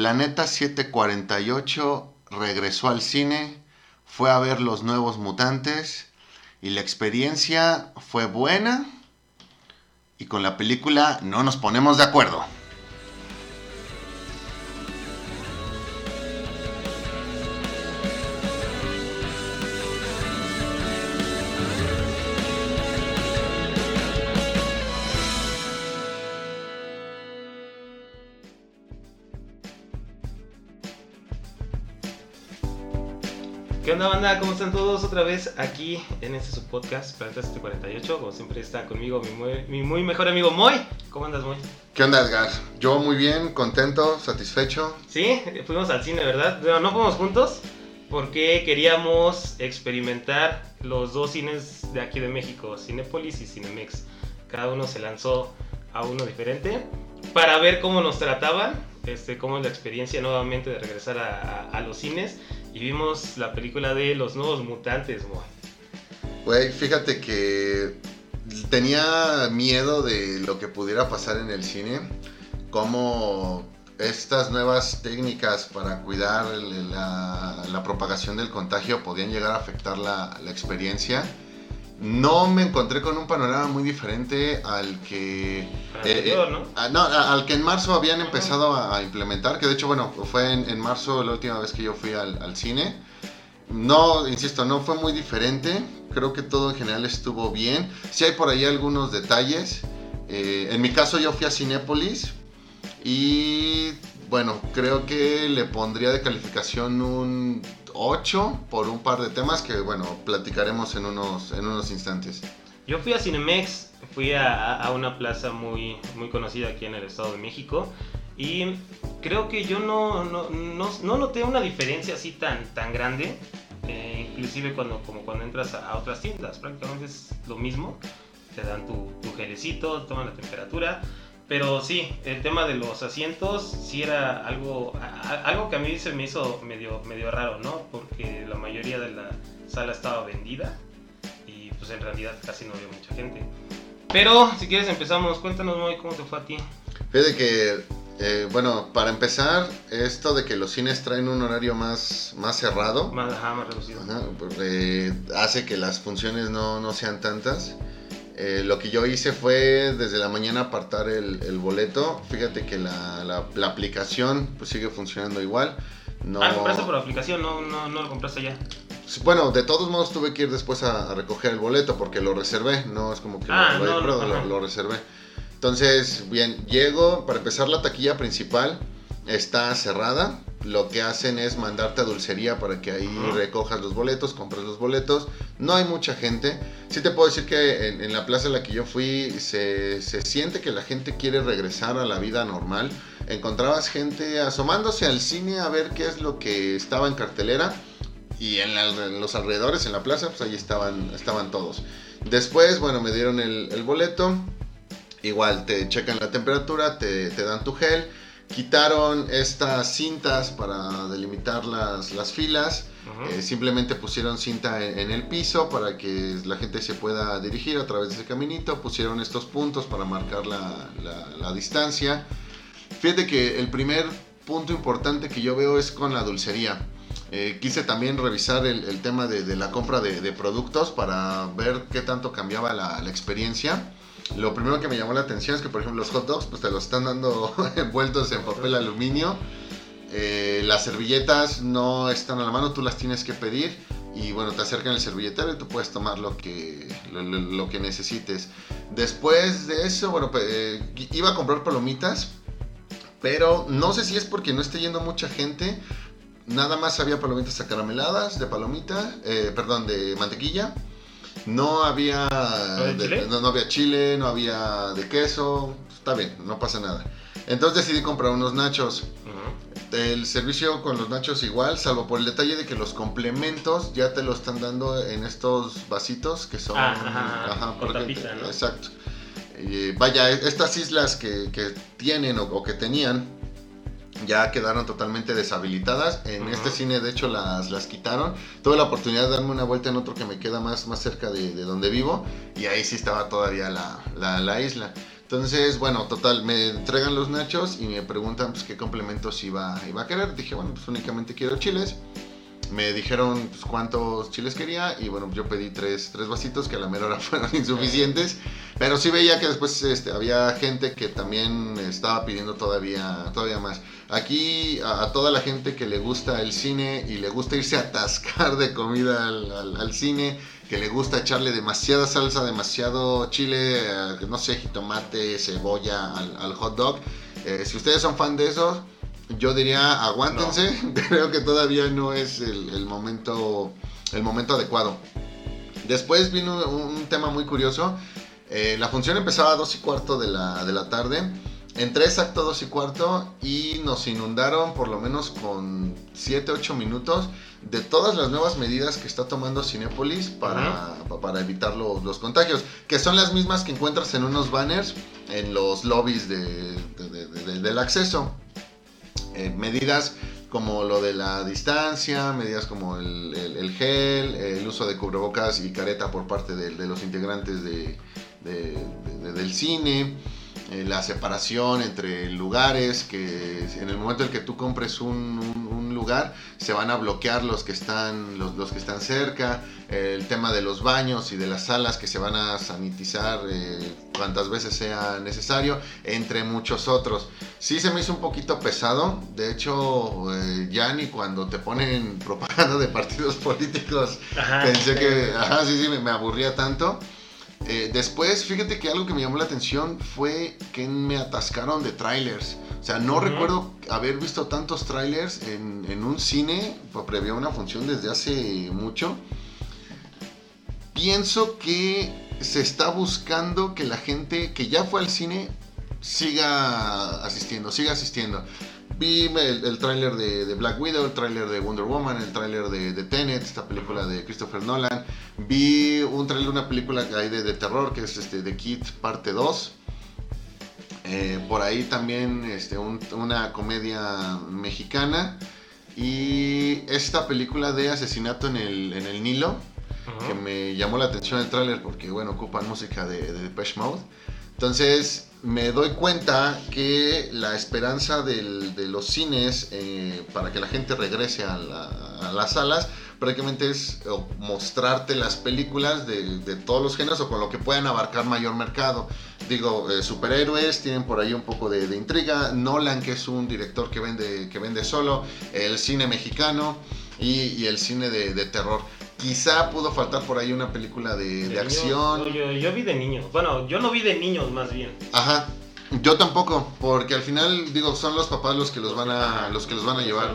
Planeta 748 regresó al cine, fue a ver los nuevos mutantes y la experiencia fue buena y con la película no nos ponemos de acuerdo. Onda, banda? ¿Cómo están todos otra vez aquí en este su podcast, Planeta 748? Como siempre está conmigo mi muy, mi muy mejor amigo Moy. ¿Cómo andas, Moy? ¿Qué onda, Edgar? Yo muy bien, contento, satisfecho. Sí, fuimos al cine, ¿verdad? Pero no fuimos juntos porque queríamos experimentar los dos cines de aquí de México, Cinépolis y Cinemex. Cada uno se lanzó a uno diferente para ver cómo nos trataban, este, cómo es la experiencia nuevamente de regresar a, a- a los cines. Y vimos la película de Los Nuevos Mutantes, Moy. Güey, fíjate que tenía miedo de lo que pudiera pasar en el cine, cómo estas nuevas técnicas para cuidar la, propagación del contagio podían llegar a afectar la experiencia. No me encontré con un panorama muy diferente al que... Anterior, ¿no? ah, no, a- al que en marzo habían empezado a, a implementar, que de hecho, bueno, fue en, en marzo la última vez que yo fui al, al cine. No, insisto, no fue muy diferente. Creo que todo en general estuvo bien. Sí hay por ahí algunos detalles. Eh, en mi caso yo fui a Cinépolis y bueno, creo que le pondría de calificación un 8 por un par de temas que bueno, platicaremos en unos, en unos instantes. Yo fui a Cinemex, fui a, a una plaza muy, muy conocida aquí en el Estado de México y creo que yo no, no, no, no noté una diferencia así tan, tan grande, eh, inclusive cuando, como cuando entras a, a otras tiendas, prácticamente es lo mismo, te dan tu, tu gelecito, toman la temperatura, pero sí, el tema de los asientos sí era algo, a- algo que a mí se me hizo medio, medio raro, ¿no? Porque la mayoría de la sala estaba vendida y pues en realidad casi no había mucha gente. Pero si quieres empezamos, cuéntanos Moy cómo te fue a ti. Fíjate que, eh, bueno, para empezar, esto de que los cines traen un horario más, más cerrado. Más, ajá, más reducido. Ajá, pues, eh, hace que las funciones no, no sean tantas. Eh, lo que yo hice fue desde la mañana apartar el, el boleto. Fíjate que la, la- la aplicación pues, sigue funcionando igual. No, Ah, compraste por aplicación, no, no, no lo compraste ya. Bueno, de todos modos tuve que ir después a, a recoger el boleto porque lo reservé. No es como que Ah, lo, no, lo- no, lo reservé. Entonces, bien, llego. Para empezar, la taquilla principal está cerrada. Lo que hacen es mandarte a dulcería para que ahí recojas los boletos, compres los boletos. No hay mucha gente. Sí te puedo decir que en, en la plaza a la que yo fui se, se siente que la gente quiere regresar a la vida normal. Encontrabas gente asomándose al cine a ver qué es lo que estaba en cartelera. Y en, la- en los alrededores, en la plaza, pues ahí estaban, estaban todos. Después, bueno, me dieron el, el boleto. Igual te checan la temperatura, te, te dan tu gel. Quitaron estas cintas para delimitar las, las filas. Eh, simplemente pusieron cinta en, en el piso para que la gente se pueda dirigir a través de ese caminito. Pusieron estos puntos para marcar la, la- la distancia. Fíjate que el primer punto importante que yo veo es con la dulcería. Eh, quise también revisar el, el tema de, de la compra de, de productos para ver qué tanto cambiaba la, la experiencia. Lo primero que me llamó la atención es que, por ejemplo, los hot dogs pues, te los están dando envueltos en papel aluminio. Eh, las servilletas no están a la mano, tú las tienes que pedir. Y bueno, te acercan el servilletero y tú puedes tomar lo que, lo, que necesites. Después de eso, bueno, eh, iba a comprar palomitas. Pero no sé si es porque no esté yendo mucha gente. Nada más había palomitas acarameladas de palomita, eh, perdón, de mantequilla. No había, de chile? no, no había chile, no había de queso. Está bien, no pasa nada. Entonces decidí comprar unos nachos. El servicio con los nachos igual, salvo por el detalle de que los complementos ya te lo están dando en estos vasitos que son... Ah, ajá, ajá, con porque- tapita, ¿no? Exacto. Eh, vaya, estas islas que, que tienen o, o que tenían ya quedaron totalmente deshabilitadas. En este cine, de hecho, las, las quitaron. Tuve la oportunidad de darme una vuelta en otro que me queda más, más cerca de, de donde vivo. Y ahí sí estaba todavía la, la- la isla. Entonces, bueno, total, me entregan los nachos y me preguntan pues, qué complementos iba, iba a querer. Dije, bueno, pues únicamente quiero chiles. Me dijeron pues, cuántos chiles quería y bueno, yo pedí tres, tres vasitos que a la mera hora fueron insuficientes. Pero sí veía que después este, había gente que también estaba pidiendo todavía, todavía más. Aquí a, toda la gente que le gusta el cine y le gusta irse a atascar de comida al, al cine, que le gusta echarle demasiada salsa, demasiado chile, eh, no sé, jitomate, cebolla al, hot dog. Eh, si ustedes son fan de eso, yo diría aguántense. Creo que todavía no es el, momento, el momento adecuado. Después vino un, tema muy curioso. Eh, la función empezaba a 2 y cuarto de la, de la tarde Entré exacto dos y cuarto y nos inundaron por lo menos con 7, 8 minutos de todas las nuevas medidas que está tomando Cinepolis para, para evitar los, contagios, que son las mismas que encuentras en unos banners en los lobbies del acceso. Eh, medidas como lo de la distancia, medidas como el, gel, el uso de cubrebocas y careta por parte de, los integrantes del cine. Eh, la separación entre lugares, que en el momento en que tú compres un, lugar, se van a bloquear los que están, los, que están cerca, el tema de los baños y de las salas que se van a sanitizar eh, cuantas veces sea necesario, entre muchos otros. Sí se me hizo un poquito pesado, de hecho, eh, ya ni cuando te ponen propaganda de partidos políticos, pensé que, ajá, sí, sí, me aburría tanto. Eh, después, fíjate que algo que me llamó la atención fue que me atascaron de trailers. O sea, no recuerdo haber visto tantos trailers en, un cine previo a una función desde hace mucho. Pienso que se está buscando que la gente que ya fue al cine siga asistiendo, siga asistiendo. Vi el, el tráiler de, Black Widow, el tráiler de Wonder Woman, el tráiler de, de, Tenet, esta película de Christopher Nolan. Vi un tráiler de una película que hay de, terror que es este, The Kid parte 2. Eh, por ahí también este, una comedia mexicana. Y esta película de asesinato en el, en el Nilo, que me llamó la atención el tráiler porque, bueno, ocupan música de, de Depeche Mode. Entonces, me doy cuenta que la esperanza de los cines eh, para que la gente regrese a, las salas prácticamente es mostrarte las películas de, todos los géneros o con lo que puedan abarcar mayor mercado. Digo, eh, superhéroes tienen por ahí un poco de, intriga, Nolan que es un director que vende, que vende solo, el cine mexicano y, el cine de terror. Quizá pudo faltar por ahí una película de, acción. yo, vi de niños. Bueno, yo no vi de niños más bien. Ajá. Yo tampoco, porque al final, digo, son los papás los que los van a, los que los van a llevar.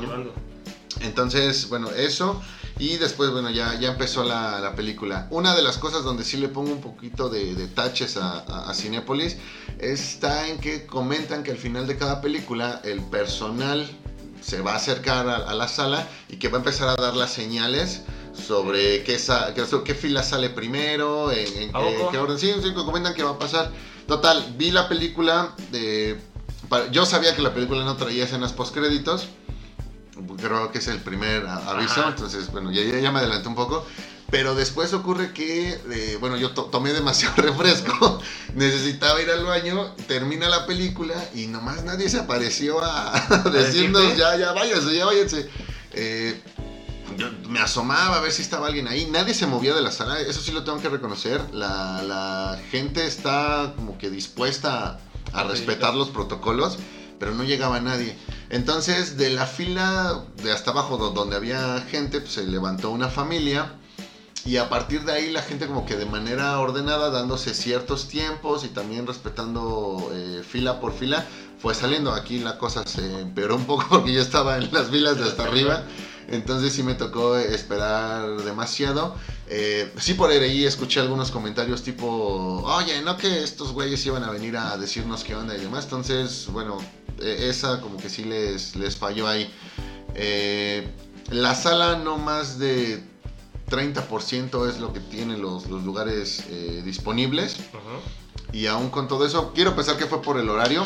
Entonces, bueno, eso. Y después, bueno, ya, ya empezó la, película. Una de las cosas donde sí le pongo un poquito de, de taches a, a, Cinépolis está en que comentan que al final de cada película el personal se va a acercar a, a la sala y que va a empezar a dar las señales sobre qué, qué, fila sale primero, en, qué, orden. Sí, sí, comentan qué va a pasar. Total, vi la película de... Yo sabía que la película no traía escenas post-créditos. Creo que es el primer aviso, entonces, bueno, ya, ya, me adelanté un poco. Pero después ocurre que, eh, bueno, yo tomé demasiado refresco, necesitaba ir al baño, termina la película y nomás nadie se apareció a, decirnos, ya, ya váyanse, ya váyanse. Eh, yo me asomaba a ver si estaba alguien ahí. Nadie se movía de la sala, eso sí lo tengo que reconocer. La, gente está como que dispuesta a, respetar los protocolos, pero no llegaba nadie. Entonces, de la fila de hasta abajo donde había gente, pues, se levantó una familia. Y a partir de ahí la gente como que de manera ordenada, dándose ciertos tiempos y también respetando eh, fila por fila, fue saliendo. Aquí la cosa se empeoró un poco porque yo estaba en las filas de hasta arriba. Entonces sí me tocó esperar demasiado. Eh, sí por ahí escuché algunos comentarios tipo, oye, no que estos güeyes iban a venir a decirnos qué onda y demás. Entonces, bueno, esa como que sí les, les falló ahí. Eh, la sala no más de 30% es lo que tienen los, lugares eh, disponibles. Y aún con todo eso, quiero pensar que fue por el horario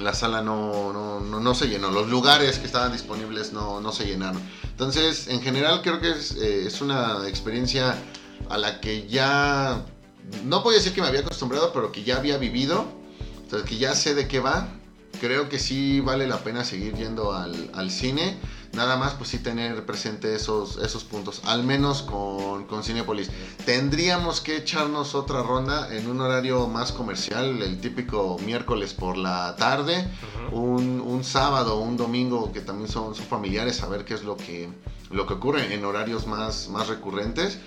la sala no, no, no, se llenó, los lugares que estaban disponibles no, no se llenaron. Entonces, en general creo que es, eh, es, una experiencia a la que ya, no puedo decir que me había acostumbrado, pero que ya había vivido. Entonces, que ya sé de qué va. Creo que sí vale la pena seguir yendo al, al cine. Nada más, pues sí tener presente esos, esos puntos. Al menos con, con Cinepolis. Tendríamos que echarnos otra ronda en un horario más comercial. El típico miércoles por la tarde. Un, un sábado, un domingo que también son, son familiares. A ver qué es lo que, lo que ocurre en horarios más, más recurrentes.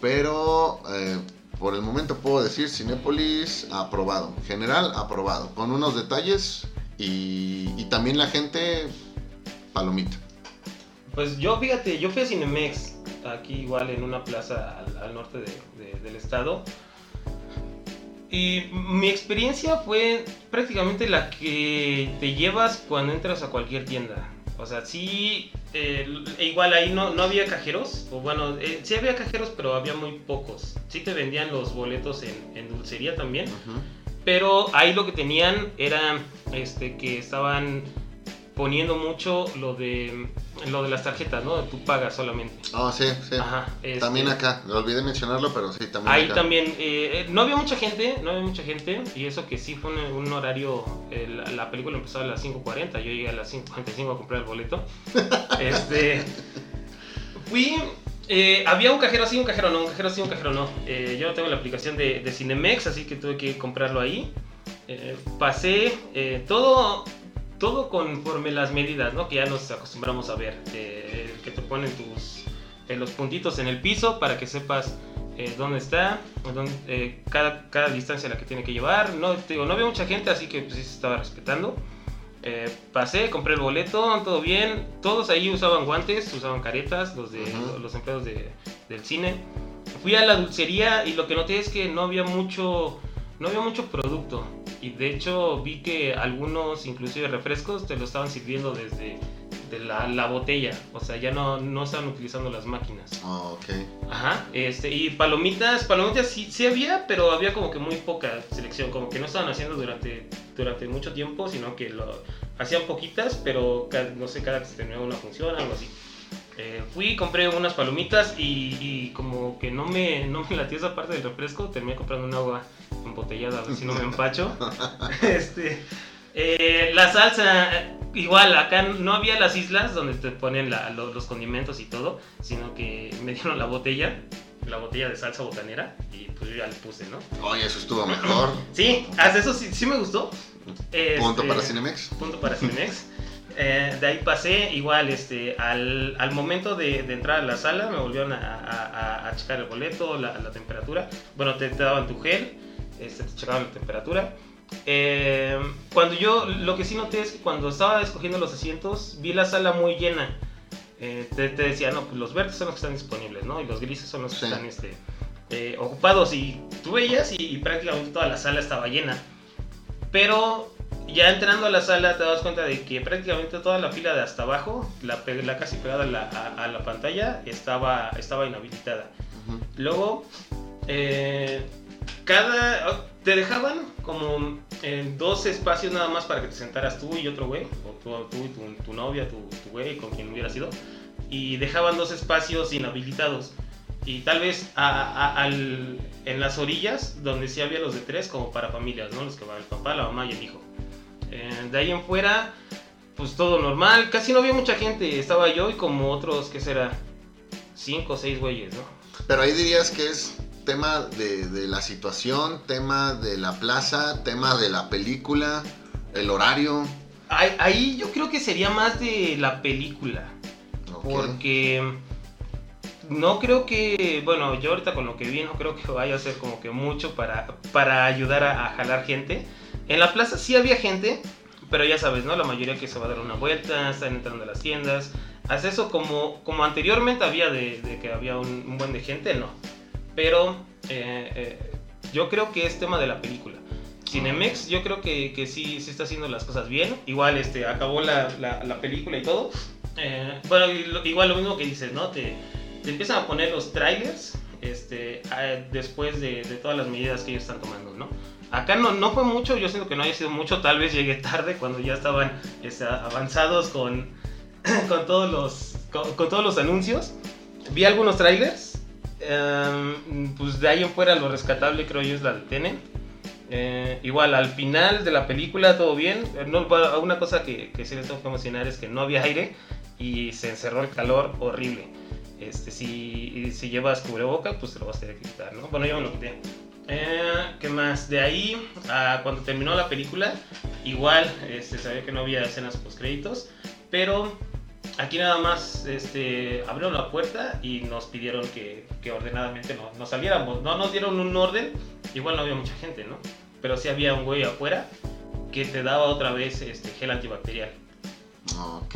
Pero... eh, por el momento puedo decir Cinépolis aprobado. General aprobado. Con unos detalles y, y también la gente palomita. Pues yo, fíjate, yo fui a Cinemex, aquí igual en una plaza al, al norte de- de- del estado. Y mi experiencia fue prácticamente la que te llevas cuando entras a cualquier tienda. O sea, sí, eh, igual ahí no, no había cajeros, o bueno, eh, sí había cajeros, pero había muy pocos. Sí te vendían los boletos en, en dulcería también. Ujú. Pero ahí lo que tenían era este, que estaban poniendo mucho lo de lo de las tarjetas, ¿no? Tú pagas solamente. Ah, sí, sí. Ajá. este, También acá, lo olvidé mencionarlo, pero sí, también Ahí acá. también, eh, eh, no había mucha gente, no había mucha gente, y eso que sí fue un, un horario, eh, la, la película empezó a las 5.40, yo llegué a las 5.45 a comprar el boleto. este, fui, eh, había un cajero así, un cajero no, un cajero sí, un cajero no. Eh, yo no tengo la aplicación de, de Cinemex, así que tuve que comprarlo ahí. Eh, pasé eh, todo, todo conforme las medidas, ¿no? Que ya nos acostumbramos a ver, eh, que te ponen tus, eh, los puntitos en el piso para que sepas dónde está, dónde- cada, cada distancia a la que tiene que llevar. No, te digo, no había mucha gente, así que pues, sí se estaba respetando. Eh, pasé, compré el boleto, todo bien. Todos ahí usaban guantes, usaban caretas, los, de, los empleados de- del cine. Fui a la dulcería y lo que noté es que no había mucho, no había mucho producto. Y de hecho vi que algunos, inclusive refrescos, te lo estaban sirviendo desde de la, la botella. O sea, ya no, no estaban utilizando las máquinas. Ah, ok. Ajá, este, y palomitas, palomitas sí, sí había, pero había como que muy poca selección, como que no estaban haciendo durante, durante mucho tiempo, sino que lo hacían poquitas, pero no sé, cada que se terminaba una función, algo así. Eh, fui, compré unas palomitas y, y como que no me, no me latió esa parte del refresco, terminé comprando un agua embotellada a ver si no me empacho. este, eh, la salsa, igual, acá no había las islas donde te ponen la- los condimentos y todo, sino que me dieron la botella, la botella de salsa botanera, y pues yo ya le puse, ¿no? Oye, eso estuvo mejor. Sí, hasta eso sí, sí me gustó. Punto Este, para Cinemex. punto para Cinemex. Eh, de ahí pasé, igual, este, al, al momento de, de entrar a la sala, me volvieron a, a- a- a checar el boleto, la, la temperatura. Bueno, te, te daban tu gel, este, te checaban la temperatura. Eh, cuando yo, lo que sí noté es que cuando estaba escogiendo los asientos, vi la sala muy llena. Eh, te, te decía, no, pues los verdes son los que están disponibles, ¿no? Y los grises son los que Sí. están este, eh, ocupados. Y tú veías y, y prácticamente toda la sala estaba llena. Pero ya entrando a la sala te das cuenta de que prácticamente toda la fila de hasta abajo, la, casi pegada a la, a- a la pantalla, estaba, estaba inhabilitada. Luego, eh, cada. Te dejaban como en dos espacios nada más para que te sentaras tú y otro güey, o tú, tú y tu, tu novia, tu, tu güey, con quien hubiera sido, y dejaban dos espacios inhabilitados. Y tal vez a- a- al- en las orillas, donde sí había los de tres, como para familias, ¿no? Los que van el papá, la mamá y el hijo. Eh, de ahí en fuera, pues todo normal, casi no había mucha gente, estaba yo y como otros, ¿qué será? Cinco o seis güeyes, ¿no? Pero ahí dirías que es tema de, de la situación, tema de la plaza, tema de la película, el horario. Ahí, ahí yo creo que sería más de la película. Ok. Porque no creo que, bueno, yo ahorita con lo que vi no creo que vaya a ser como que mucho para, para ayudar a, a jalar gente. En la plaza sí había gente, pero ya sabes, ¿no? La mayoría que se va a dar una vuelta, están entrando a las tiendas. Hace eso como, como anteriormente había de, de que había un, un buen de gente, no. Pero eh, eh, yo creo que es tema de la película. Cinemex yo creo que, que sí, sí está haciendo las cosas bien. Igual este, acabó la, la- la película y todo. Eh, bueno, igual lo mismo que dices, ¿no? Te, te empiezan a poner los trailers este, después de, de todas las medidas que ellos están tomando, ¿no? Acá no, no fue mucho, yo siento que no haya sido mucho, tal vez llegué tarde cuando ya estaban este, avanzados con, con, todos los, con todos los anuncios. Vi algunos trailers, em, pues de ahí en fuera lo rescatable creo yo es la de Tenet. Eh, igual, al final de la película todo bien. Eh, No, una cosa que, que sí les tengo que mencionar es que no había aire y se encerró el calor horrible. Este, si, si llevas cubreboca, pues te lo vas a tener que quitar, ¿no? Bueno, yo me lo quité. Eh, ¿Qué más? De ahí, a cuando terminó la película, igual este, sabía que no había escenas post créditos, pero aquí nada más este, abrieron la puerta y nos pidieron que, que ordenadamente no, nos saliéramos. No nos dieron un orden, igual no había mucha gente, ¿no? Pero sí había un güey afuera que te daba otra vez este, gel antibacterial. Ok.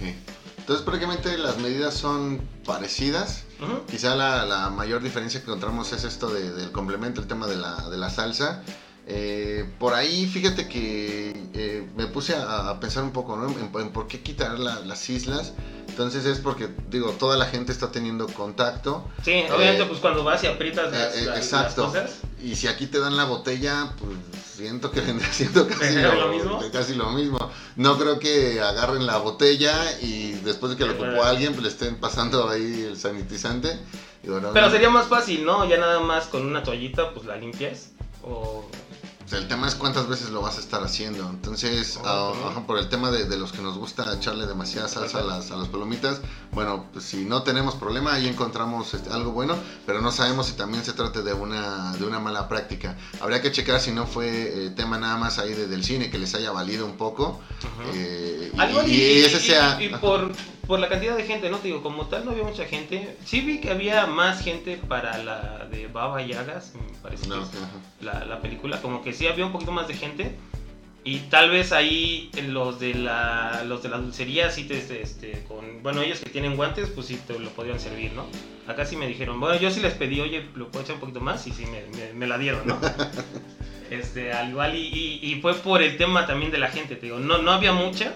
Entonces prácticamente las medidas son parecidas. Ujú. Quizá la, la mayor diferencia que encontramos es esto de- del complemento, el tema de la, de la salsa. Eh, por ahí, fíjate que eh, me puse a, a pensar un poco ¿no? en, en por qué quitar la- las islas. Entonces es porque, digo, toda la gente está teniendo contacto. Sí, obviamente Eh, pues cuando vas y aprietas las, exacto. cosas. Y si aquí te dan la botella, pues siento que vendrá siendo casi ¿Vendrá lo, lo mismo? casi lo mismo. No creo que agarren la botella y después de que lo ocupó alguien, pues le estén pasando ahí el sanitizante. Digo, no, Pero no. sería más fácil, ¿no? Ya nada más con una toallita pues la limpias. O... Sea, el tema es cuántas veces lo vas a estar haciendo. Entonces, Oh, ajá, por el tema de, de los que nos gusta echarle demasiada salsa a las, a las palomitas, bueno, pues si no tenemos problema, ahí encontramos este, algo bueno, pero no sabemos si también se trate de una, de una mala práctica. Habría que checar si no fue eh, tema nada más ahí de- del cine que les haya valido un poco. Ujú. eh, y, Algo y y, ese y- sea... y- y por, por la cantidad de gente, ¿no? Te digo, como tal no había mucha gente. Sí vi que había más gente para la de Baba Yagas, me parece No, que es ajá. la, la película. Como que sí había un poquito más de gente. Y tal vez ahí los de la, los de la dulcería sí te, este, este, con, bueno, ellos que tienen guantes, pues sí te lo podrían servir, ¿no? Acá sí me dijeron, bueno, yo sí les pedí, oye, ¿lo puedo echar un poquito más? Y sí me, me- me la dieron, ¿no? Este, al igual, y, y- y fue por el tema también de la gente, te digo, no, no había mucha,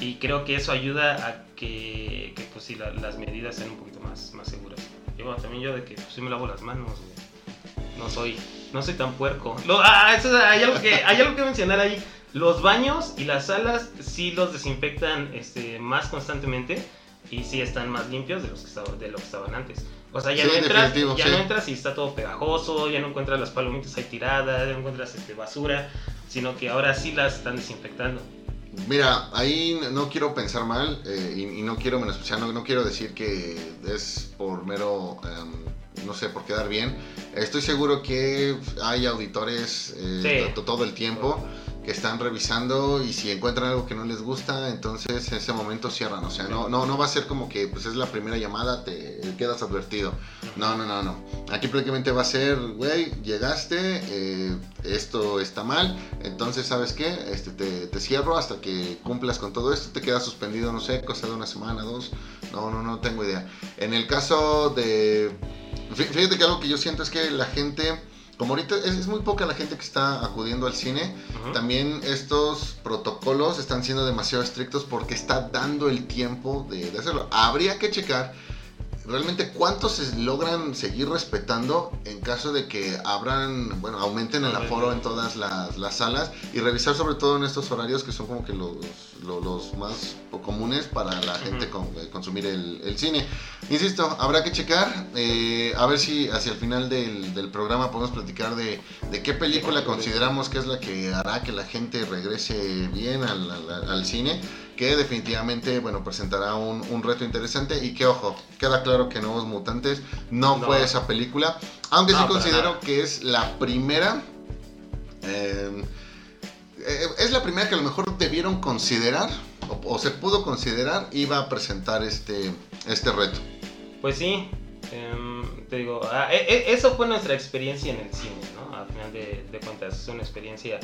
y creo que eso ayuda a que, que pues sí, la- las medidas sean un poquito más, más seguras. Y bueno, también yo de que pues, sí me lavo las manos, güey. no soy, no soy tan puerco. Lo- ah, eso, hay, algo que, hay algo que mencionar ahí, los baños y las salas sí los desinfectan este, más constantemente, y sí están más limpios de, los que estaban, de lo que estaban antes. O sea, ya, Sí, no, entras, ya sí. no entras y está todo pegajoso, ya no encuentras las palomitas ahí tiradas, ya no encuentras este, basura, sino que ahora sí las están desinfectando. Mira, ahí no quiero pensar mal eh, y, y no quiero menospreciar, no, no quiero decir que es por mero, em, no sé, por quedar bien. Estoy seguro que hay auditores eh, Sí. todo el tiempo están revisando y si encuentran algo que no les gusta, entonces en ese momento cierran. O sea, no, no, no va a ser como que pues es la primera llamada, te quedas advertido. No, no, no, no. Aquí prácticamente va a ser, güey, llegaste, eh, esto está mal, entonces, ¿sabes qué? Este, te, te cierro hasta que cumplas con todo esto, te quedas suspendido, no sé, cosa de una semana, dos. No, no, no tengo idea. En el caso de... fí- Fíjate que algo que yo siento es que la gente, como ahorita es, es muy poca la gente que está acudiendo al cine, también estos protocolos están siendo demasiado estrictos porque está dando el tiempo de, de hacerlo. Habría que checar realmente cuántos se logran seguir respetando en caso de que abran, bueno, aumenten el aforo en todas las, las salas y revisar sobre todo en estos horarios que son como que los, los, los más comunes para la gente con- eh, consumir el, el cine. Insisto, habrá que checar, eh, a ver si hacia el final del, del programa podemos platicar de, de qué película consideramos que es la que hará que la gente regrese bien al, al- al cine, que definitivamente, bueno, presentará un, un reto interesante y que, ojo, queda claro que Nuevos Mutantes no, No. fue esa película, aunque No, sí considero nada. que es la primera... eh, eh, es la primera que a lo mejor debieron considerar o, o se pudo considerar iba a presentar este, este reto. Pues sí, em, te digo, ah, e- e- eso fue nuestra experiencia en el cine, ¿no? Al final de, de cuentas, es una experiencia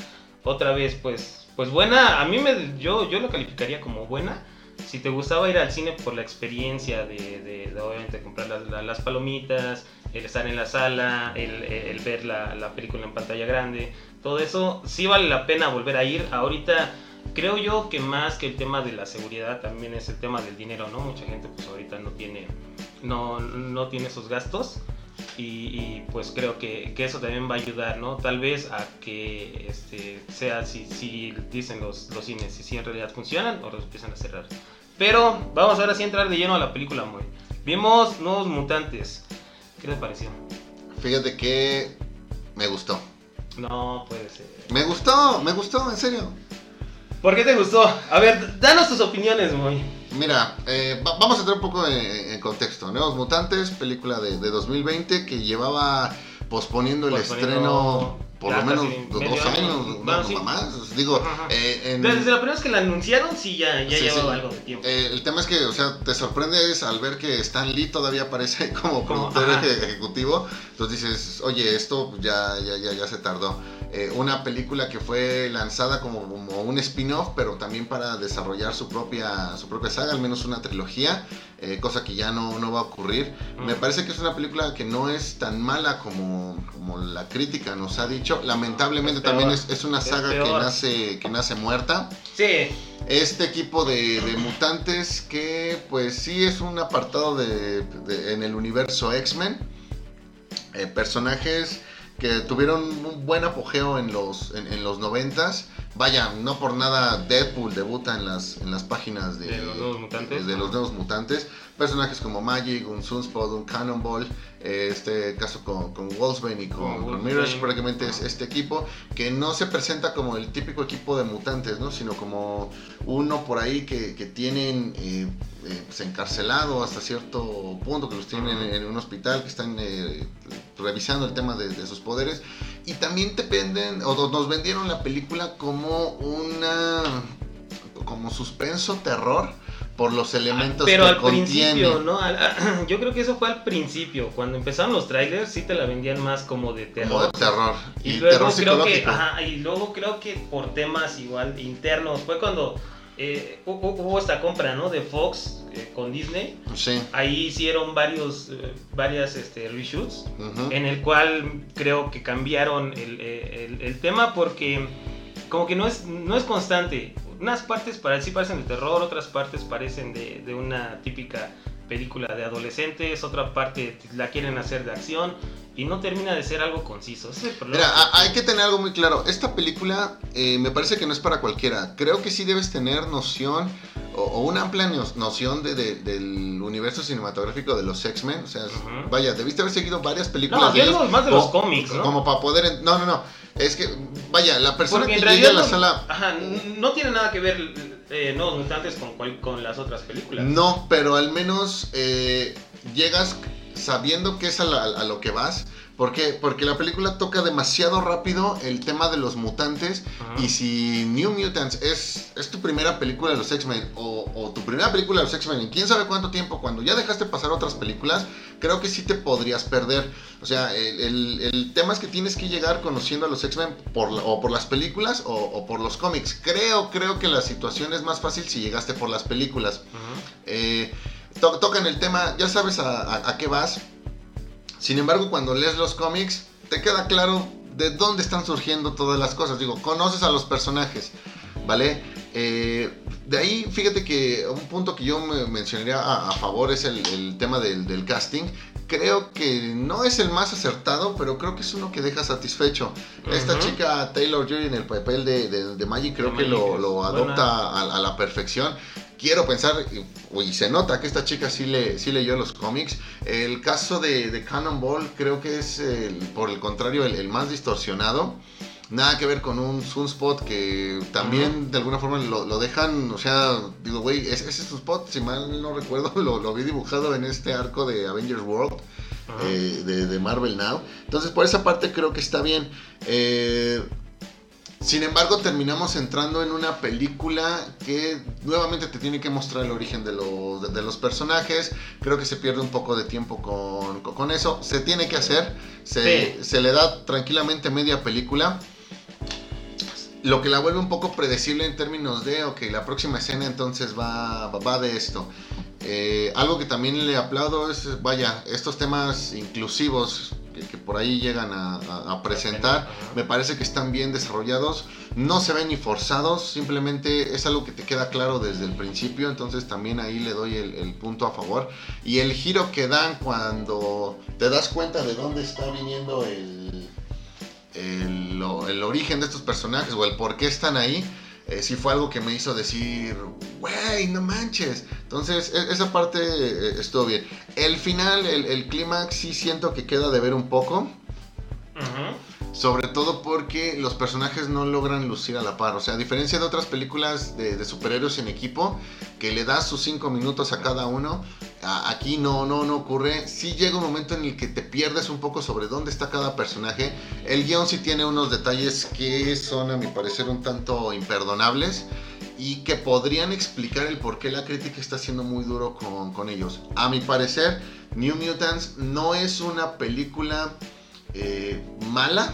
otra vez, pues, pues buena. A mí me, yo, yo lo calificaría como buena. Si te gustaba ir al cine por la experiencia de, de- de, obviamente comprar las, la- las palomitas, el estar en la sala, el, el ver la, la película en pantalla grande, todo eso sí vale la pena volver a ir. Ahorita creo yo que más que el tema de la seguridad también es el tema del dinero, ¿no? Mucha gente pues ahorita no tiene no, no tiene esos gastos y, y, pues creo que, que eso también va a ayudar, ¿no? Tal vez a que este, sea si, si dicen los, los cines, si, si en realidad funcionan o los empiezan a cerrar. Pero vamos ahora sí a entrar de lleno a la película, muy. Vimos Nuevos Mutantes. ¿Qué te pareció? Fíjate que me gustó. No puede ser. Me gustó, me gustó, en serio. ¿Por qué te gustó? A ver, danos tus opiniones, muy. Mira, eh, va- vamos a entrar un poco en, en contexto. Nuevos Mutantes, película de, de 2020 que llevaba posponiendo el Posponiendo estreno por lo menos dos, años, no, Bueno, no sí. más. Digo, Ajá. eh, en- Desde la primera vez que la anunciaron, sí, ya, ya Sí, llevaba sí. algo de tiempo. eh, el tema es que, o sea, te sorprendes al ver que Stan Lee todavía aparece como Como, productor ajá. eje- ejecutivo. Entonces dices, oye, esto ya, ya, ya, ya se tardó. Eh, una película que fue lanzada como, como un spin-off, pero también para desarrollar su propia, su propia saga, al menos una trilogía, eh, cosa que ya no, no va a ocurrir. Me Mm. parece que es una película que no es tan mala como, como la crítica nos ha dicho. Lamentablemente Es también es, es una Es saga que nace, que nace muerta Sí, este equipo de, de mutantes que pues sí es un apartado de, de- en el universo X-Men. Eh, personajes que tuvieron un buen apogeo en los, en, en los 90s. Vaya, no por nada Deadpool debuta en las, en las páginas de, De los Nuevos Mutantes. de los nuevos mutantes. Personajes como Magic, un Sunspot, un Cannonball, eh, este caso con, con Wolfsbane y con, Con. Mirage, prácticamente es este equipo que no se presenta como el típico equipo de mutantes, ¿no? sino como uno por ahí que, que tienen eh, eh, pues, encarcelado hasta cierto punto, que los tienen en un hospital, que están revisando el tema de, de sus poderes. Y también te venden, o nos vendieron la película como una, como suspenso, terror, por los elementos pero que al contiene. principio, ¿no? Al- yo creo que eso fue al principio. Cuando empezaron los trailers, sí te la vendían más como de terror. Como de terror. Y, Y, luego terror creo que, psicológico. ajá, y luego creo que por temas igual internos, fue cuando eh, hu- hu- hubo esta compra, ¿no? De Fox eh, con Disney. Sí. Ahí hicieron varios, eh, varias este, reshoots, en el cual creo que cambiaron el, eh, el- el tema porque como que no es, no es constante. Unas partes para, sí parecen de terror, otras partes parecen de, de una típica película de adolescentes, otra parte la quieren hacer de acción y no termina de ser algo conciso. Ese es el problema. Mira, hay que tener algo muy claro. Esta película eh, me parece que no es para cualquiera. Creo que sí debes tener noción o, o una amplia no- noción de, de- del universo cinematográfico de los X-Men. O sea, vaya, debiste haber seguido varias películas no, de ellos. más de los cómics, ¿no? Como para poder... en- No, no, no. Es que, vaya, la persona Porque que en llegue a la no, sala... ajá, no tiene nada que ver eh, Nuevos Mutantes con, con las otras películas. No, pero al menos eh, llegas sabiendo que es a, la- a lo que vas. ¿Por qué? Porque la película toca demasiado rápido el tema de los mutantes. Ajá. Y si New Mutants es, es tu primera película de los X-Men o, o tu primera película de los X-Men en quién sabe cuánto tiempo, cuando ya dejaste pasar otras películas, creo que sí te podrías perder. O sea, el, el- el tema es que tienes que llegar conociendo a los X-Men por, o por las películas o, o por los cómics. Creo, creo que la situación es más fácil si llegaste por las películas. Eh, to- tocan el tema, ya sabes a, a- a qué vas. Sin embargo, cuando lees los cómics, te queda claro de dónde están surgiendo todas las cosas. Digo, conoces a los personajes, ¿vale? Eh, de ahí, fíjate que un punto que yo me mencionaría a, a favor es el, el tema del, del casting. Creo que no es el más acertado, pero creo que es uno que deja satisfecho. Esta chica Taylor Joy en el papel de, de, de Maggie creo De que lo, Maggie, lo es adopta a, a la perfección. Quiero pensar, y, y se nota que esta chica sí, le, sí leyó los cómics. El caso de, de Cannonball creo que es, el- por el contrario, el, el más distorsionado. Nada que ver con un Sunspot que también de alguna forma lo, lo dejan, o sea, digo, güey, ese, ese Sunspot, si mal no recuerdo, lo, lo vi dibujado en este arco de Avengers World eh, de, de Marvel Now. Entonces, por esa parte creo que está bien. Eh, sin embargo, terminamos entrando en una película que nuevamente te tiene que mostrar el origen de los, de, de los personajes. Creo que se pierde un poco de tiempo con, con- con eso. Se tiene que hacer. Se, Sí. se le da tranquilamente media película. Lo que la vuelve un poco predecible en términos de, ok, la próxima escena entonces va, va, va de esto. Eh, algo que también le aplaudo es, vaya, estos temas inclusivos que, que por ahí llegan a, a- a presentar, me parece que están bien desarrollados, no se ven ni forzados, simplemente es algo que te queda claro desde el principio, entonces también ahí le doy el, el punto a favor. Y el giro que dan cuando te das cuenta de dónde está viniendo el, el origen de estos personajes o el por qué están ahí, eh, sí fue algo que me hizo decir, güey, no manches. Entonces, e- esa parte eh, estuvo bien. El final, el, el clímax, sí siento que queda de ver un poco. Ajá. Sobre todo porque los personajes no logran lucir a la par. O sea, a diferencia de otras películas de, superhéroes en equipo, que le das sus 5 minutos a cada uno, aquí no, no, no ocurre. Sí llega un momento en el que te pierdes un poco sobre dónde está cada personaje. El guion sí tiene unos detalles que son, a mi parecer, un tanto imperdonables y que podrían explicar el por qué la crítica está siendo muy duro con, con ellos. A mi parecer, New Mutants no es una película eh, mala.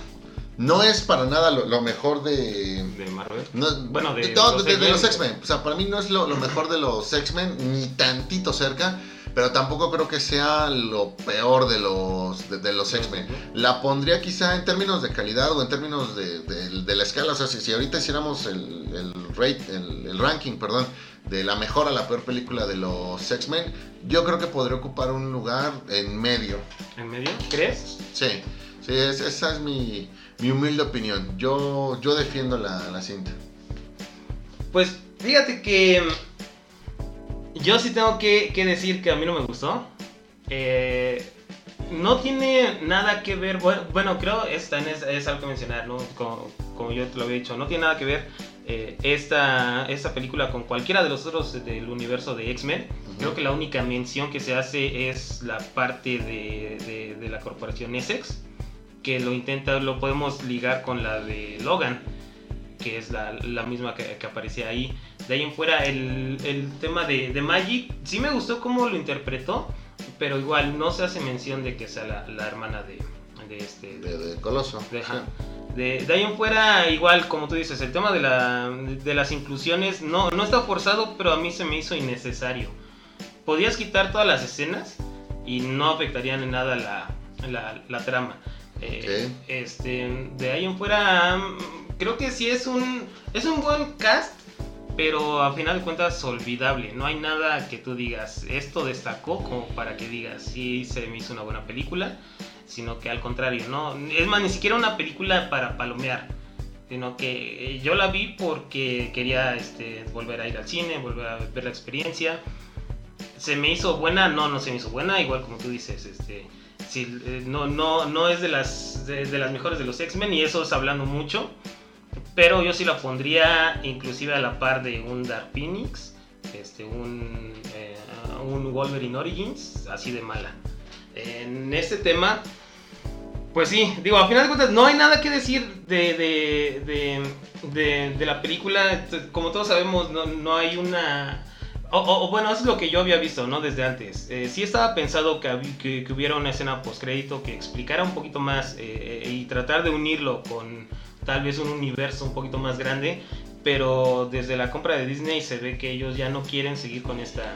No es para nada lo, mejor de. De Marvel. bueno, de, los X-Men. O sea, para mí no es lo, mejor de los X-Men, ni tantito cerca. Pero tampoco creo que sea lo peor de los, de, los X-Men. La pondría quizá en términos de calidad o en términos de, la escala. O sea, si, ahorita hiciéramos el, el, rate, el, ranking, perdón, de la mejor a la peor película de los X-Men, yo creo que podría ocupar un lugar en medio. ¿En medio? ¿Crees? Sí. Sí, esa es mi, humilde opinión. Yo, yo defiendo la, cinta. Pues fíjate que yo sí tengo que, decir que a mí no me gustó. Eh, no tiene nada que ver, bueno, creo esta es, es algo que mencionar, ¿no? Como, yo te lo había dicho, no tiene nada que ver eh, esta, esta película con cualquiera de los otros del universo de X-Men. Creo que la única mención que se hace es la parte de, de la corporación Essex que lo intenta, lo podemos ligar con la de Logan, que es la, la misma que, que, aparecía ahí. De ahí en fuera, el, el tema de, de, Magic, sí me gustó cómo lo interpretó, pero igual no se hace mención de que sea la, la hermana de, de este... De, Coloso. De, de, ahí en fuera, igual, como tú dices, el tema de, la, de las inclusiones no, no está forzado, pero a mí se me hizo innecesario. Podías quitar todas las escenas y no afectarían en nada la, la, la trama. Eh, este, de ahí en fuera, creo que sí es un, es un buen cast, pero a final de cuentas olvidable. No hay nada que tú digas, esto destacó como para que digas, sí se me hizo una buena película, sino que al contrario, no, es más, ni siquiera una película para palomear. Sino que yo la vi porque quería este, volver a ir al cine, volver a ver la experiencia. ¿Se me hizo buena? No, no se me hizo buena. Igual como tú dices, este, sí, eh, no, no, no es de las, de, las mejores de los X-Men y eso es hablando mucho. Pero yo sí la pondría inclusive a la par de un Dark Phoenix, este, un, eh, un Wolverine Origins, así de mala. En este tema, pues sí, digo, a final de cuentas no hay nada que decir de, de, de, de la película. Como todos sabemos, no, no hay una o, bueno, eso es lo que yo había visto, ¿no? Desde antes. Eh, sí estaba pensado que, hubiera una escena post-crédito que explicara un poquito más eh, y tratar de unirlo con tal vez un universo un poquito más grande, pero desde la compra de Disney se ve que ellos ya no quieren seguir con esta,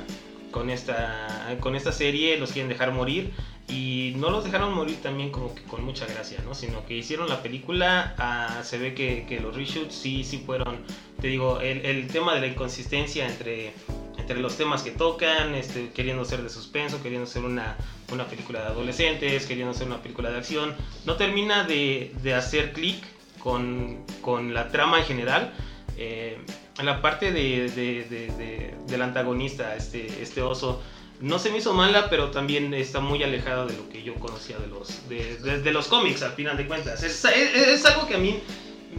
con esta, con esta serie, los quieren dejar morir y no los dejaron morir también como que con mucha gracia, ¿no? Sino que hicieron la película, ah, se ve que, que, los reshoots sí, sí fueron, te digo, el, el tema de la inconsistencia entre entre los temas que tocan, este, queriendo ser de suspenso, queriendo ser una, una película de adolescentes, queriendo ser una película de acción, no termina de, de hacer clic con, con, la trama en general. Eh, la parte de, de, del antagonista, este, este oso, no se me hizo mala, pero también está muy alejada de lo que yo conocía de los, de, los cómics, al final de cuentas. Es, es, algo que a mí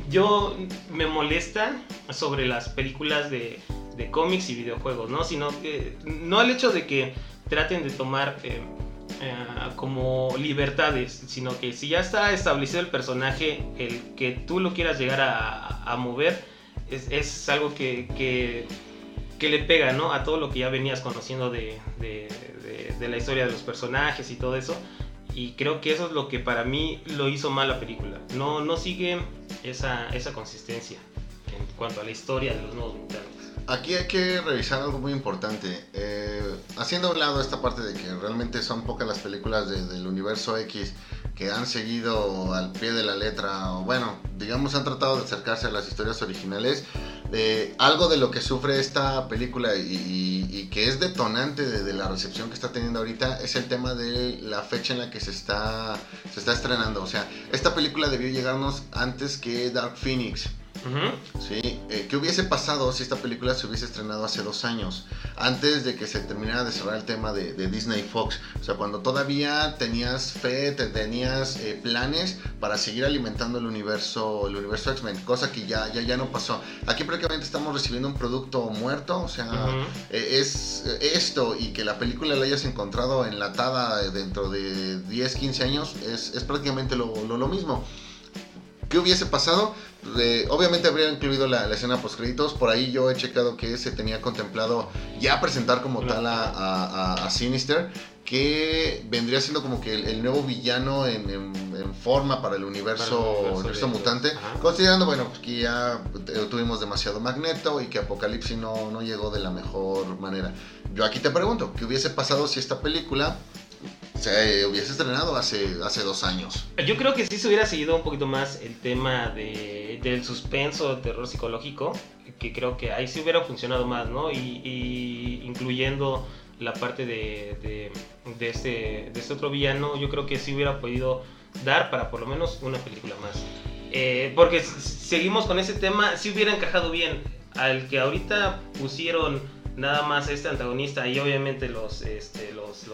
yo me molesta sobre las películas de, cómics y videojuegos, ¿no? Sino que, no el hecho de que traten de tomar eh, eh, como libertades, sino que si ya está establecido el personaje, el que tú lo quieras llegar a, mover, es, algo que, que, le pega, ¿no? A todo lo que ya venías conociendo de, de, la historia de los personajes y todo eso. Y creo que eso es lo que para mí lo hizo mal la película. No, no sigue esa, esa consistencia en cuanto a la historia de los nuevos mutantes. Aquí hay que revisar algo muy importante. Eh, haciendo a un lado esta parte de que realmente son pocas las películas del universo X que han seguido al pie de la letra, o bueno, digamos han tratado de acercarse a las historias originales. Eh, algo de lo que sufre esta película y, que es detonante de, la recepción que está teniendo ahorita es el tema de la fecha en la que se está, se está estrenando. O sea, esta película debió llegarnos antes que Dark Phoenix. ¿Sí? Eh, ¿Qué hubiese pasado si esta película se hubiese estrenado hace dos años? Antes de que se terminara de cerrar el tema de, Disney Fox. O sea, cuando todavía tenías fe, tenías eh, planes para seguir alimentando el universo, el universo X-Men, cosa que ya, ya, ya no pasó. Aquí prácticamente estamos recibiendo un producto muerto, o sea, eh, es esto y que la película la hayas encontrado enlatada dentro de 10, 15 años, es, es prácticamente lo, lo, lo mismo. ¿Qué hubiese pasado? obviamente habría incluido la, escena post créditos. Por ahí yo he checado que se tenía contemplado ya presentar como tal a, Sinister, que vendría siendo como que el, nuevo villano en, forma para el universo, universo, mutante. Considerando, bueno, pues, que ya tuvimos demasiado Magneto y que Apocalipsis no, no llegó de la mejor manera. Yo aquí te pregunto, ¿qué hubiese pasado si esta película se hubiese estrenado hace, hace dos años. Yo creo que sí se hubiera seguido un poquito más el tema de, del suspenso, terror psicológico, que creo que ahí sí hubiera funcionado más, ¿no? Y, incluyendo la parte de, de, de, este, de este otro villano, yo creo que sí hubiera podido dar para por lo menos una película más. Eh, porque seguimos con ese tema, sí hubiera encajado bien. Al que ahorita pusieron nada más este antagonista y obviamente los, este, los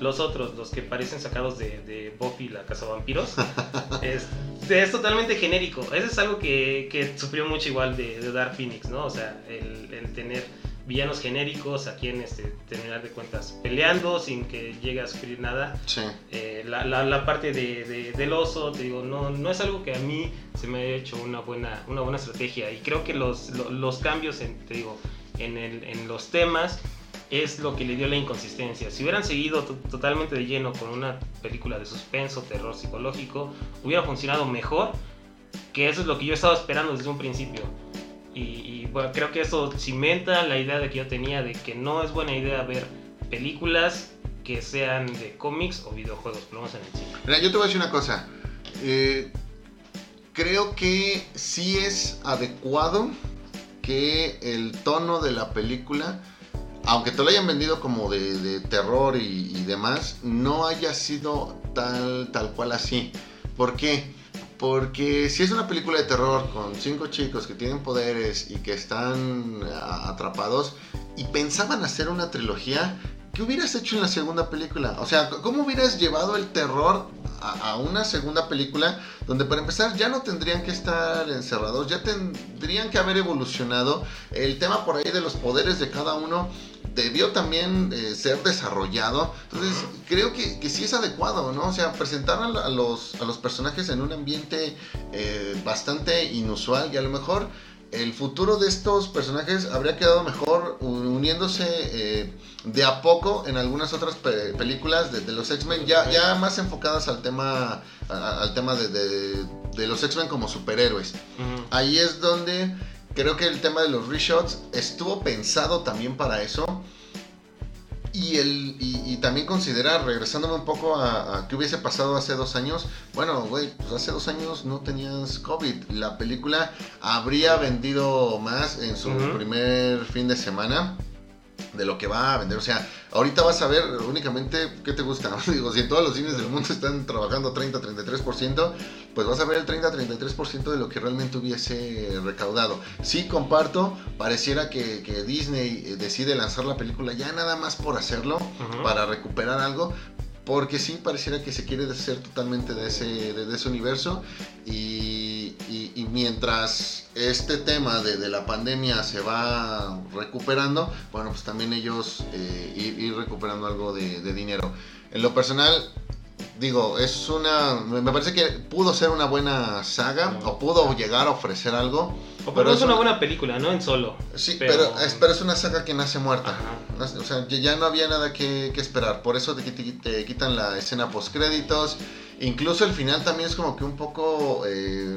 los otros, los que parecen sacados de, de Buffy, la casa vampiros, es, es, totalmente genérico. Eso es algo que, que sufrió mucho igual de, de, Dark Phoenix, ¿no? O sea, el, el tener villanos genéricos a quien este, terminar de cuentas peleando sin que llegue a sufrir nada. Sí. Eh, la, la, la, parte de, del oso, te digo, no, no es algo que a mí se me haya hecho una buena, una buena estrategia. Y creo que los, los, cambios, en, te digo, en, el, en los temas es lo que le dio la inconsistencia. Si hubieran seguido totalmente de lleno con una película de suspenso, terror psicológico, hubiera funcionado mejor, que eso es lo que yo estaba esperando desde un principio. Y, bueno, creo que eso cimenta la idea de que yo tenía de que no es buena idea ver películas que sean de cómics o videojuegos, lo menos en el cine. Mira, yo te voy a decir una cosa. Eh, creo que sí es adecuado que el tono de la película aunque te lo hayan vendido como de, terror y, demás, no haya sido tal, tal cual así. ¿Por qué? Porque si es una película de terror con cinco chicos que tienen poderes y que están atrapados y pensaban hacer una trilogía, ¿qué hubieras hecho en la segunda película? O sea, ¿cómo hubieras llevado el terror a, una segunda película donde para empezar ya no tendrían que estar encerrados, ya tendrían que haber evolucionado el tema por ahí de los poderes de cada uno debió también eh, ser desarrollado. Entonces, creo que, que, sí es adecuado, ¿no? O sea, presentar a, los, a los personajes en un ambiente eh, bastante inusual y a lo mejor el futuro de estos personajes habría quedado mejor uniéndose eh, de a poco en algunas otras películas de, los X-Men, ya, ya más enfocadas al tema, al tema de, de, los X-Men como superhéroes. Ahí es donde creo que el tema de los reshots estuvo pensado también para eso. Y, el, y, también considerar, regresándome un poco a, qué hubiese pasado hace dos años, bueno, güey, pues hace dos años no tenías COVID. La película habría vendido más en su primer fin de semana de lo que va a vender. O sea, ahorita vas a ver únicamente qué te gusta. Digo, si en todos los cines del mundo están trabajando 30-33%, pues vas a ver el 30-33% de lo que realmente hubiese recaudado. Sí, comparto, pareciera que, Disney eh, decide lanzar la película ya nada más por hacerlo, para recuperar algo, porque sí pareciera que se quiere deshacer totalmente de ese, de, ese universo y, y, mientras este tema de, de, la pandemia se va recuperando, bueno, pues también ellos eh, ir, recuperando algo de, de dinero. En lo personal, digo, es una. Me parece que pudo ser una buena saga, o pudo llegar a ofrecer algo. O pero es una buena película, ¿no? En solo. Sí, pero, es, pero es una saga que nace muerta. O sea, ya no había nada que, esperar. Por eso te, te, quitan la escena post créditos. Incluso el final también es como que un poco. Eh,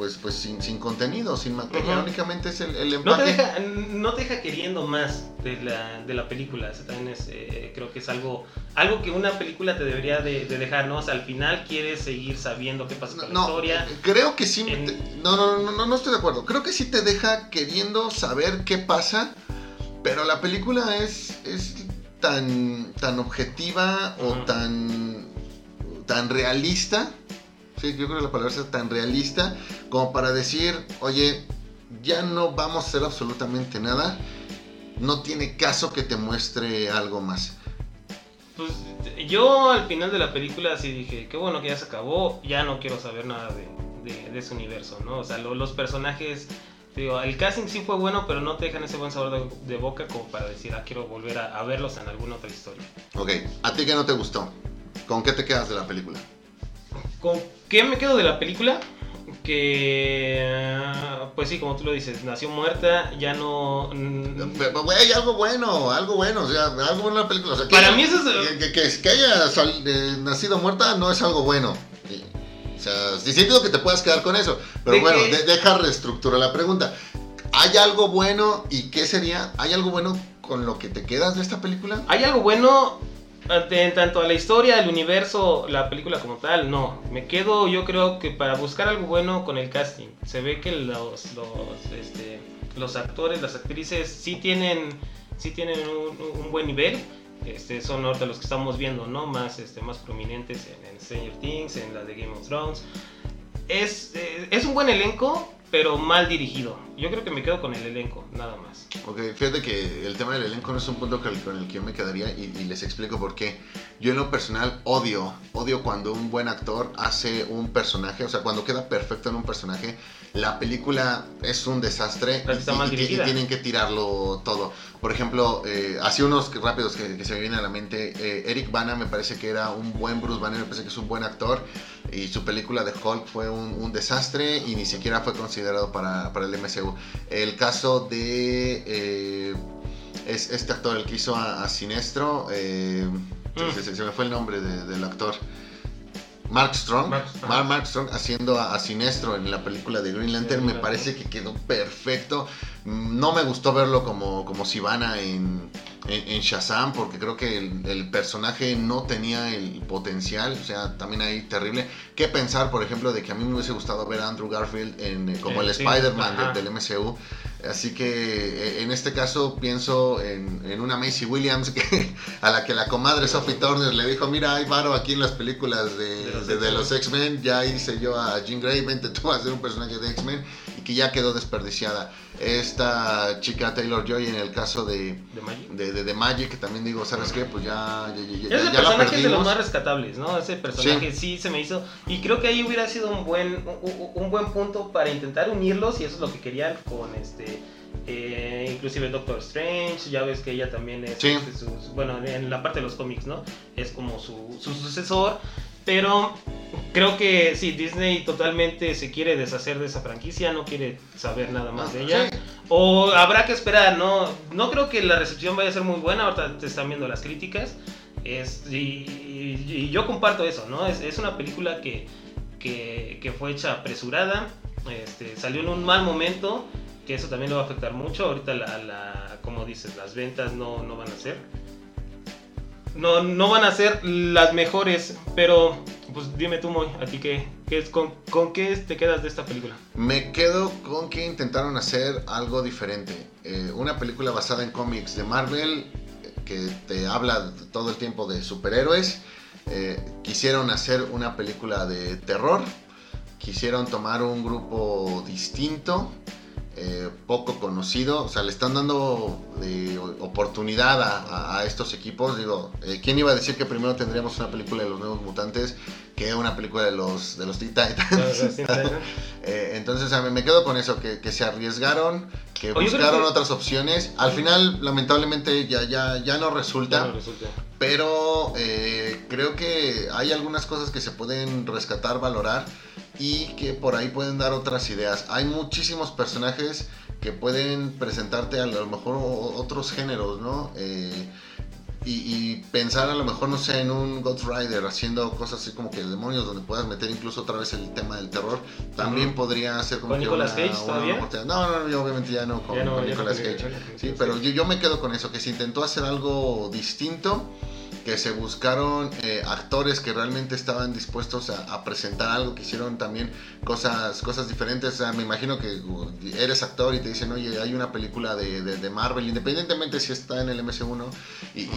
pues, pues sin, sin contenido, sin materia, únicamente es el, el empaque. No te, deja, no te deja queriendo más de la, de la película, eso también es, eh, creo que es algo, algo que una película te debería de, de dejar, ¿no? O sea, al final quieres seguir sabiendo qué pasa con la historia. Eh, creo que sí, no, no, no, no, no estoy de acuerdo, creo que sí te deja queriendo saber qué pasa, pero la película es, es tan, tan objetiva o tan, tan realista Sí, yo creo que la palabra es tan realista como para decir, oye, ya no vamos a hacer absolutamente nada. No tiene caso que te muestre algo más. Pues yo al final de la película sí dije, qué bueno que ya se acabó, ya no quiero saber nada de, ese universo, ¿no? O sea, los personajes, digo, el casting sí fue bueno, pero no te dejan ese buen sabor de, boca como para decir, ah, quiero volver a, verlos en alguna otra historia. Ok, ¿a ti qué no te gustó? ¿Con qué te quedas de la película? ¿Con qué me quedo de la película? que pues sí como tú lo dices nació muerta ya no hay algo bueno algo bueno o sea algo bueno en la película para mí eso es que, que, haya eh, nacido muerta no es algo bueno. O sea sí siento que te puedas quedar con eso pero bueno deja reestructurar la pregunta. Hay algo bueno y qué sería hay algo bueno con lo que te quedas de esta película hay algo bueno en tanto a la historia, el universo, la película como tal, no. Me quedo, yo creo que para buscar algo bueno con el casting. Se ve que los, los, este, los actores, las actrices sí tienen, sí tienen un, buen nivel. Este, son ahorita los que estamos viendo, ¿no? Más, este, más prominentes en, en Stranger Things, en la de Game of Thrones. Es, eh, es un buen elenco, pero mal dirigido. Yo creo que me quedo con el elenco, nada más. Ok, fíjate que el tema del elenco no es un punto con el, que yo me quedaría y, les explico por qué. Yo en lo personal odio, odio cuando un buen actor hace un personaje, o sea, cuando queda perfecto en un personaje, la película es un desastre y, y, tienen que tirarlo todo. Por ejemplo, eh, así unos rápidos que, se me vienen a la mente, eh, Eric Bana me parece que era un buen Bruce Banner, me parece que es un buen actor y su película de Hulk fue un, desastre y ni siquiera fue considerado para, para el MCU. El caso de eh, es este actor, el que hizo a, Sinestro, eh, mm. se, me fue el nombre del actor. Mark Strong, Mark, Strong haciendo a, Sinestro en la película de Green Lantern, me parece que quedó perfecto. No me gustó verlo como, como Sivana en, en, Shazam, porque creo que el, personaje no tenía el potencial, o sea, también ahí terrible. ¿Qué pensar, por ejemplo, de que a mí me hubiese gustado ver a Andrew Garfield en, como el Spider-Man del MCU? Así que eh, en este caso pienso en, una Macy Williams que, a la que la comadre Sophie Turner le dijo, mira, hay varo aquí en las películas de, los X-Men, ya hice yo a Jean Grey, vente tú a hacer un personaje de X-Men y que ya quedó desperdiciada. Esta chica Taylor Joy en el caso de de, de, Magic, que también digo, ¿sabes qué? Pues ya, ya, ya, Ese personaje es de los más rescatables, ¿no? Ese personaje sí. se me hizo. Y creo que ahí hubiera sido un buen, un, buen punto para intentar unirlos, y eso es lo que querían con este. Eh, inclusive Doctor Strange, ya ves que ella también es, este, bueno, en la parte de los cómics, ¿no? Es como su, su sucesor. Pero creo que sí, Disney totalmente se quiere deshacer de esa franquicia, no quiere saber nada más de ella. O habrá que esperar, ¿no? No creo que la recepción vaya a ser muy buena, ahorita te están viendo las críticas. Es, y, yo comparto eso, ¿no? Es, una película que, que, fue hecha apresurada, este, salió en un mal momento, que eso también lo va a afectar mucho. Ahorita, la, como dices, las ventas no, no van a ser no, no van a ser las mejores, pero pues dime tú, Moy, a ti qué, es, con, qué te quedas de esta película? Me quedo con que intentaron hacer algo diferente. Eh, una película basada en cómics de Marvel que te habla todo el tiempo de superhéroes. Eh, quisieron hacer una película de terror. Quisieron tomar un grupo distinto eh, poco conocido, o sea, le están dando eh, oportunidad a, estos equipos. Digo, eh, ¿quién iba a decir que primero tendríamos una película de los nuevos mutantes que una película de los de los Titans? entonces, a mí me quedo con eso, que, se arriesgaron, que buscaron otras opciones. Al final, lamentablemente, ya, ya, ya no resulta. no resulta. Pero creo que hay algunas cosas que se pueden rescatar, valorar y que por ahí pueden dar otras ideas. Hay muchísimos personajes que pueden presentarte a lo mejor otros géneros, ¿no? Eh, y, pensar a lo mejor, no sé, en un Ghost Rider haciendo cosas así como que demonios, donde puedas meter incluso otra vez el tema del terror, también podría ser como ¿Con Nicolas Cage todavía? no, no, obviamente ya no con, Nicolas Cage. sí, pero yo, yo me quedo con eso, que se intentó hacer algo distinto que se buscaron eh, actores que realmente estaban dispuestos a, presentar algo, que hicieron también cosas, cosas diferentes. O sea, me imagino que uh, eres actor y te dicen, oye, hay una película de, de, Marvel, independientemente si está en el MS1, y,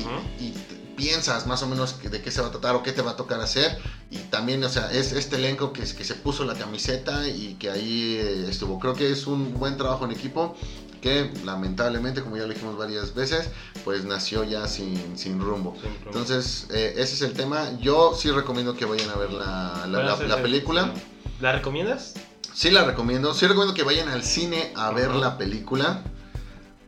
piensas más o menos de qué se va a tratar o qué te va a tocar hacer. Y también, o sea, es este elenco que, que se puso la camiseta y que ahí eh, estuvo. Creo que es un buen trabajo en equipo que lamentablemente, como ya lo dijimos varias veces, pues nació ya sin, sin rumbo. Entonces, eh, ese es el tema. Yo sí recomiendo que vayan a ver la, la, película. ¿La recomiendas? Sí, la recomiendo. Sí recomiendo que vayan al cine a ver la película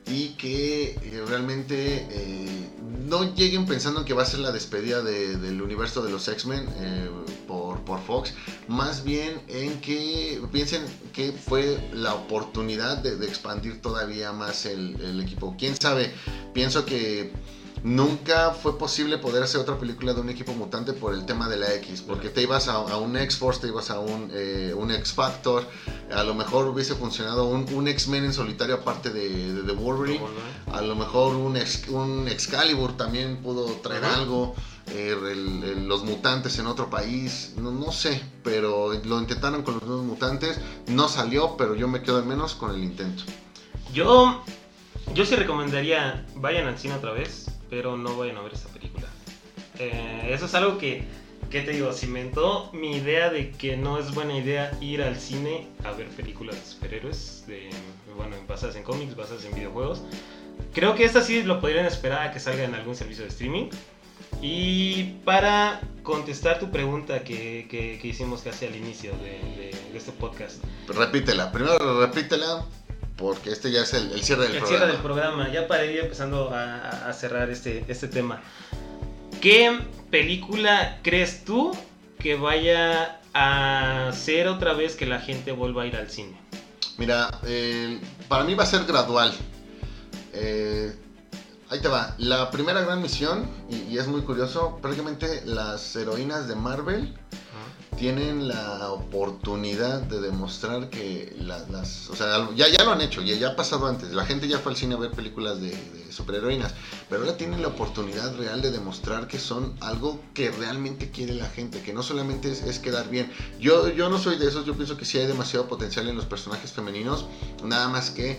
y que eh, realmente eh, no lleguen pensando en que va a ser la despedida del universo de los X-Men eh, por, por, Fox, más bien en que piensen que fue la oportunidad de, expandir todavía más el, equipo. ¿Quién sabe? Pienso que Nunca fue posible poder hacer otra película de un equipo mutante por el tema de la X, porque te ibas a, un X-Force, te ibas a un, eh, un X-Factor, a lo mejor hubiese funcionado un, un X-Men en solitario aparte de, de, Wolverine, a lo mejor un, un Excalibur también pudo traer algo. Eh, los mutantes en otro país, no, no, sé, pero lo intentaron con los nuevos mutantes, no salió, pero yo me quedo al menos con el intento. Yo, yo sí recomendaría, vayan al cine otra vez, pero no vayan a ver esta película. Eh, eso es algo que, ¿qué te digo? Cimentó mi idea de que no es buena idea ir al cine a ver películas de superhéroes, de, bueno, basadas en cómics, basadas en videojuegos. Creo que esta sí lo podrían esperar a que salga en algún servicio de streaming. Y para contestar tu pregunta que, que, hicimos casi al inicio de, de, este podcast. Repítela, primero repítela porque este ya es el, cierre del el programa. cierre del programa, ya para ir empezando a, cerrar este, este tema. ¿Qué película crees tú que vaya a ser otra vez que la gente vuelva a ir al cine? Mira, para mí va a ser gradual. Eh, ahí te va. La primera gran misión, y, y, es muy curioso, prácticamente las heroínas de Marvel tienen la oportunidad de demostrar que las, o sea, ya, ya lo han hecho, ya, ya ha pasado antes, la gente ya fue al cine a ver películas de, superheroínas, pero ahora tienen la oportunidad real de demostrar que son algo que realmente quiere la gente, que no solamente es, quedar bien. Yo, yo no soy de esos, yo pienso que sí hay demasiado potencial en los personajes femeninos, nada más que eh,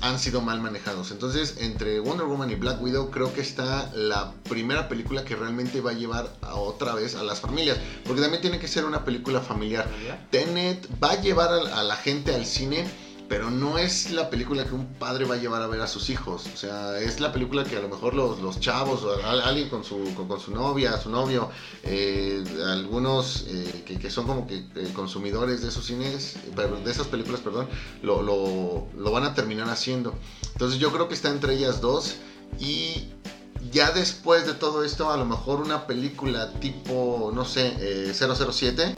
han sido mal manejados. Entonces, entre Wonder Woman y Black Widow, creo que está la primera película que realmente va a llevar a otra vez a las familias, porque también tiene que ser una película familiar. Tenet va a llevar a, la gente al cine pero no es la película que un padre va a llevar a ver a sus hijos. O sea, es la película que a lo mejor los, los chavos, o alguien con su, con, su novia, su novio, eh, algunos eh, que, son como que eh, consumidores de esos cines, de esas películas, perdón, lo, lo, lo van a terminar haciendo. Entonces yo creo que está entre ellas dos y ya después de todo esto, a lo mejor una película tipo, no sé, 007 eh,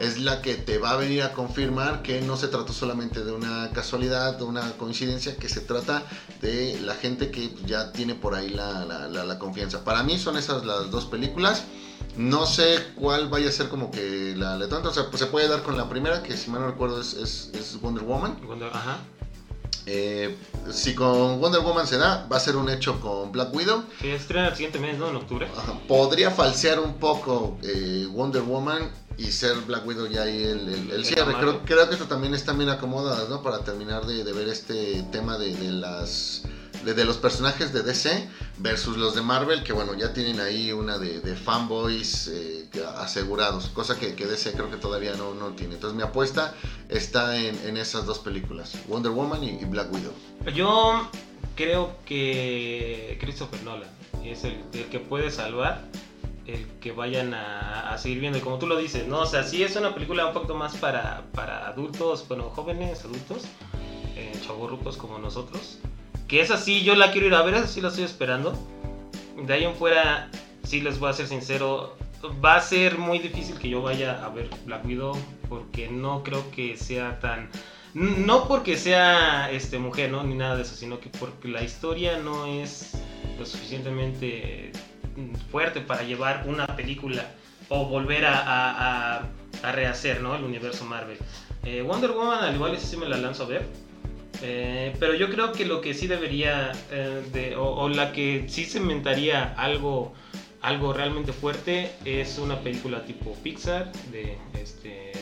es la que te va a venir a confirmar que no se trató solamente de una casualidad, de una coincidencia, que se trata de la gente que ya tiene por ahí la, la, confianza. Para mí son esas las dos películas. No sé cuál vaya a ser como que la letra. O sea, pues se puede dar con la primera, que si mal no recuerdo es, es, Wonder Woman. ajá. Eh, si con Wonder Woman se da, va a ser un hecho con Black Widow. Que estrena el siguiente mes, ¿no? En octubre. Podría falsear un poco eh, Wonder Woman y ser Black Widow ya ahí el, cierre. Creo, creo, que esto también están bien acomodadas, ¿no? Para terminar de, ver este tema de, de las de, los personajes de DC versus los de Marvel, que bueno, ya tienen ahí una de, fanboys eh, asegurados, cosa que, DC creo que todavía no, no tiene. Entonces mi apuesta está en, esas dos películas, Wonder Woman y, Black Widow. Yo creo que Christopher Nolan es el, que puede salvar el que vayan a, seguir viendo. Y como tú lo dices, ¿no? O sea, sí es una película un poquito más para, para adultos, bueno, jóvenes, adultos, eh, como nosotros. Que esa sí, yo la quiero ir a ver, esa sí la estoy esperando. De ahí en fuera, sí les voy a ser sincero, va a ser muy difícil que yo vaya a ver Black Widow porque no creo que sea tan... No porque sea este, mujer, ¿no? Ni nada de eso, sino que porque la historia no es lo suficientemente fuerte para llevar una película o volver a, a, rehacer, ¿no? El universo Marvel. Eh, Wonder Woman, al igual, sí me la lanzo a ver. Eh, pero yo creo que lo que sí debería, eh, o, la que sí cementaría algo, algo realmente fuerte es una película tipo Pixar, de, este,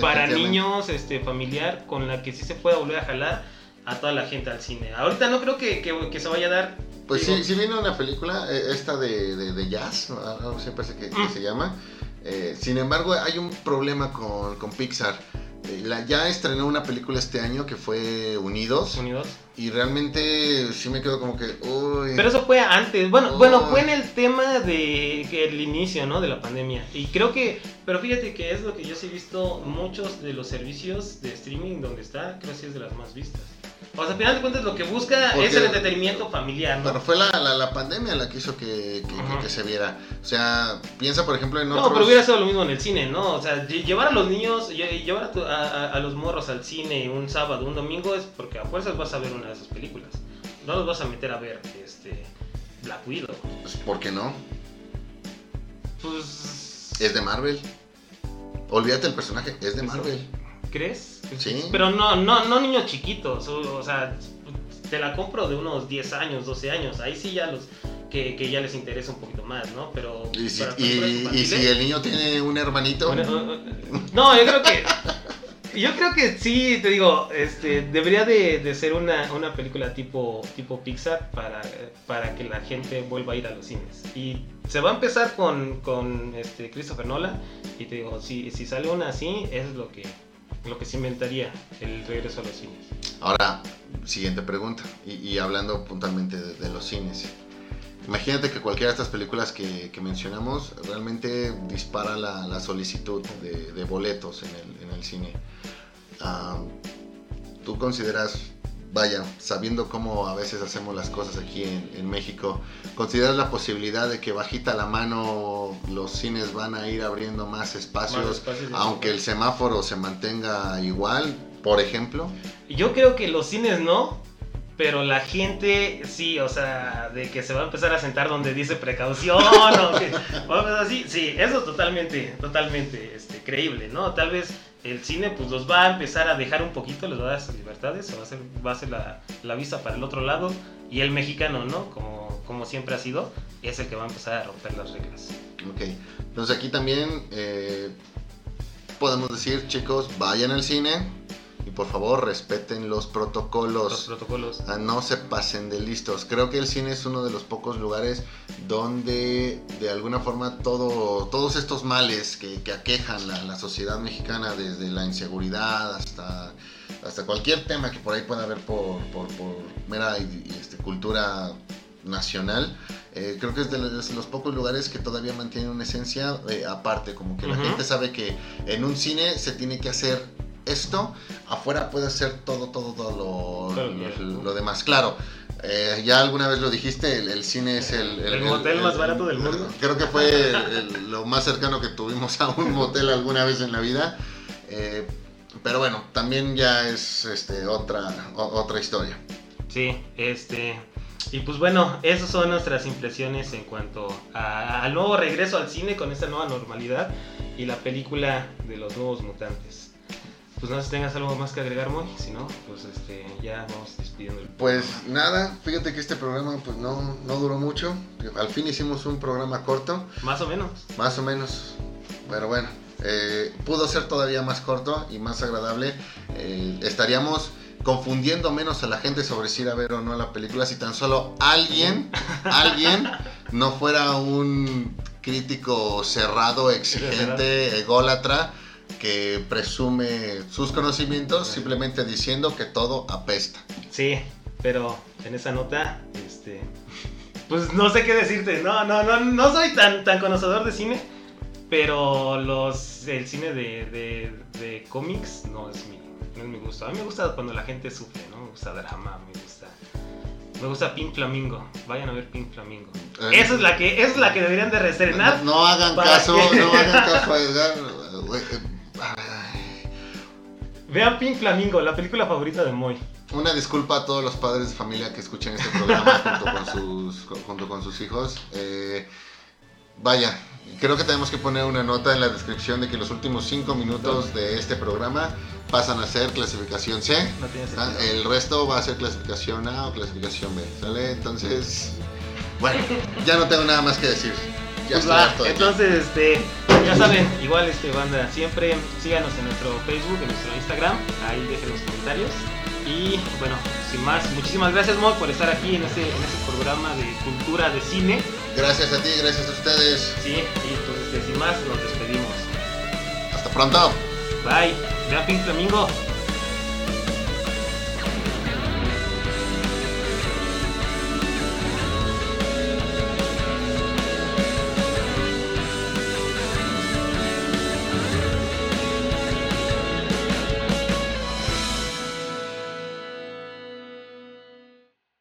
para niños, este, familiar, con la que sí se pueda volver a jalar a toda la gente al cine. Ahorita no creo que, que, se vaya a dar Pues Digo- sí, sí viene una película, eh, esta de, de, de jazz, ¿no? algo así parece que, que Mm. se llama. Eh, sin embargo, hay un problema con, con Pixar. Eh, la- ya estrenó una película este año que fue Unidos. Unidos. Y realmente sí me quedo como que, uy. Pero eso fue antes, bueno, bueno, fue en el tema de que el inicio, ¿no? De la pandemia. Y creo que, pero fíjate que es lo que yo sí he visto, muchos de los servicios de streaming donde está, creo que sí es de las más vistas. O sea, al final de cuentas lo que busca Porque- es el entretenimiento familiar, ¿no? Bueno, fue la, la, la pandemia la que hizo que, que- se viera. O sea, piensa por ejemplo en No, otros... pero hubiera sido lo mismo en el cine, ¿no? O sea, lle- llevar a los niños, lle- llevar a, tu- a los morros al cine un sábado, un domingo, es porque a fuerzas vas a ver una de esas películas. No los vas a meter a ver, este, Black Widow. Pues, ¿Por qué no? Pues... Es de Marvel. Olvídate el personaje, es de Marvel. ¿Crees? Sí. Pero no, no, no niños chiquitos, o, o sea, te la compro de unos 10 años, 12 años, ahí sí ya los que, que ya les interesa un poquito más, ¿no? Pero Y si, para y- películas y infantiles- si el niño tiene un hermanito... Bueno, uh, uh, no, yo creo que yo creo que sí, te digo, este debería de, de ser una, una película tipo tipo Pixar para, para que la gente vuelva a ir a los cines. Y se va a empezar con, con este Christopher Nolan y te digo, si, si sale una así, es lo que lo que se inventaría el regreso a los cines. Ahora, siguiente pregunta, y, hablando puntualmente de, los cines. Imagínate que cualquiera de estas películas que, que mencionamos realmente dispara la, solicitud de, boletos en el, en el cine. Ah, ¿Tú consideras, vaya, sabiendo cómo a veces hacemos las cosas aquí en, en México, consideras la posibilidad de que bajita la mano los cines van a ir abriendo más espacios, Más espacios de aunque el semáforo se mantenga igual, por ejemplo? Yo creo que los cines no, pero la gente sí, o sea, de que se va a empezar a sentar donde dice precaución o que o así, sí, eso es totalmente, totalmente este, creíble, ¿no? Tal vez el cine pues los va a empezar a dejar un poquito, les va a dar esas libertades, va a hacer, va a ser la, la vista para el otro lado y el mexicano, ¿no? Como, como siempre ha sido, es el que va a empezar a romper las reglas. Ok, entonces aquí también eh, podemos decir, chicos, vayan al cine por favor respeten los Los protocolos. protocolos. Ah, No se pasen de listos. Creo que el cine es uno de los pocos lugares donde de alguna forma todo, todos estos males que, que aquejan la, la sociedad mexicana, desde la inseguridad hasta, hasta cualquier tema que por ahí pueda haber por, por, por mera este, cultura nacional, eh, creo que es de los, los pocos lugares que todavía mantienen una esencia eh, aparte, como que la gente sabe que en un cine se tiene que hacer esto, afuera puede hacer todo, todo, todo lo, lo- demás. Claro, eh, ya alguna vez lo dijiste, el, el cine es el... El motel más barato del mundo. Creo que fue lo más cercano que tuvimos a un motel alguna vez en la vida. Eh, pero bueno, también ya es este, otra, o- otra historia. Sí, este. Y pues bueno, esas son nuestras impresiones en cuanto a- al nuevo regreso al cine con esta nueva normalidad y la película de los nuevos mutantes. Pues no sé si tengas algo más que agregar, Moy. Si no, pues este, ya vamos despidiendo el Pues nada, fíjate que este programa pues no, no duró mucho. Al fin hicimos un programa corto, Más o menos. más o menos. Pero bueno, eh, pudo ser todavía más corto y más agradable. Eh, estaríamos confundiendo menos a la gente sobre si ir a ver o no la película si tan solo alguien, alguien no fuera un crítico cerrado, exigente, ególatra que presume sus conocimientos simplemente diciendo que todo apesta. Sí, pero en esa nota, este. Pues no sé qué decirte. No, no, no, no soy tan, tan conocedor de cine. Pero los el cine de, de, de cómics no es mi, no es mi gusto. A mí me gusta cuando la gente sufre, ¿no? Me gusta drama, me gusta. Me gusta Pink Flamingo. Vayan a ver Pink Flamingo. Eh, Esa es la que, esa es la que deberían de reestrenar. No, no hagan ¿Para caso, no hagan caso a Edgar. Vean Pink Flamingo, la película favorita de Moy. Una disculpa a todos los padres de familia que escuchen este programa junto con sus, junto con sus hijos. Eh, vaya, creo que tenemos que poner una nota en la descripción de que los últimos 5 minutos de este programa pasan a ser clasificación C. No tiene Ah. El resto va a ser clasificación A o clasificación B. ¿Sale? Entonces, bueno, ya no tengo nada más que decir. Ya Pues va, entonces, este, ya saben, igual este banda, siempre síganos en nuestro Facebook, en nuestro Instagram, ahí dejen los comentarios Y bueno, sin más, muchísimas gracias Mo por estar aquí en este, en este programa de cultura de cine. Gracias a ti, gracias a ustedes. Sí, y pues este, sin más nos despedimos. Hasta pronto. Bye. Vean Pink Flamingo.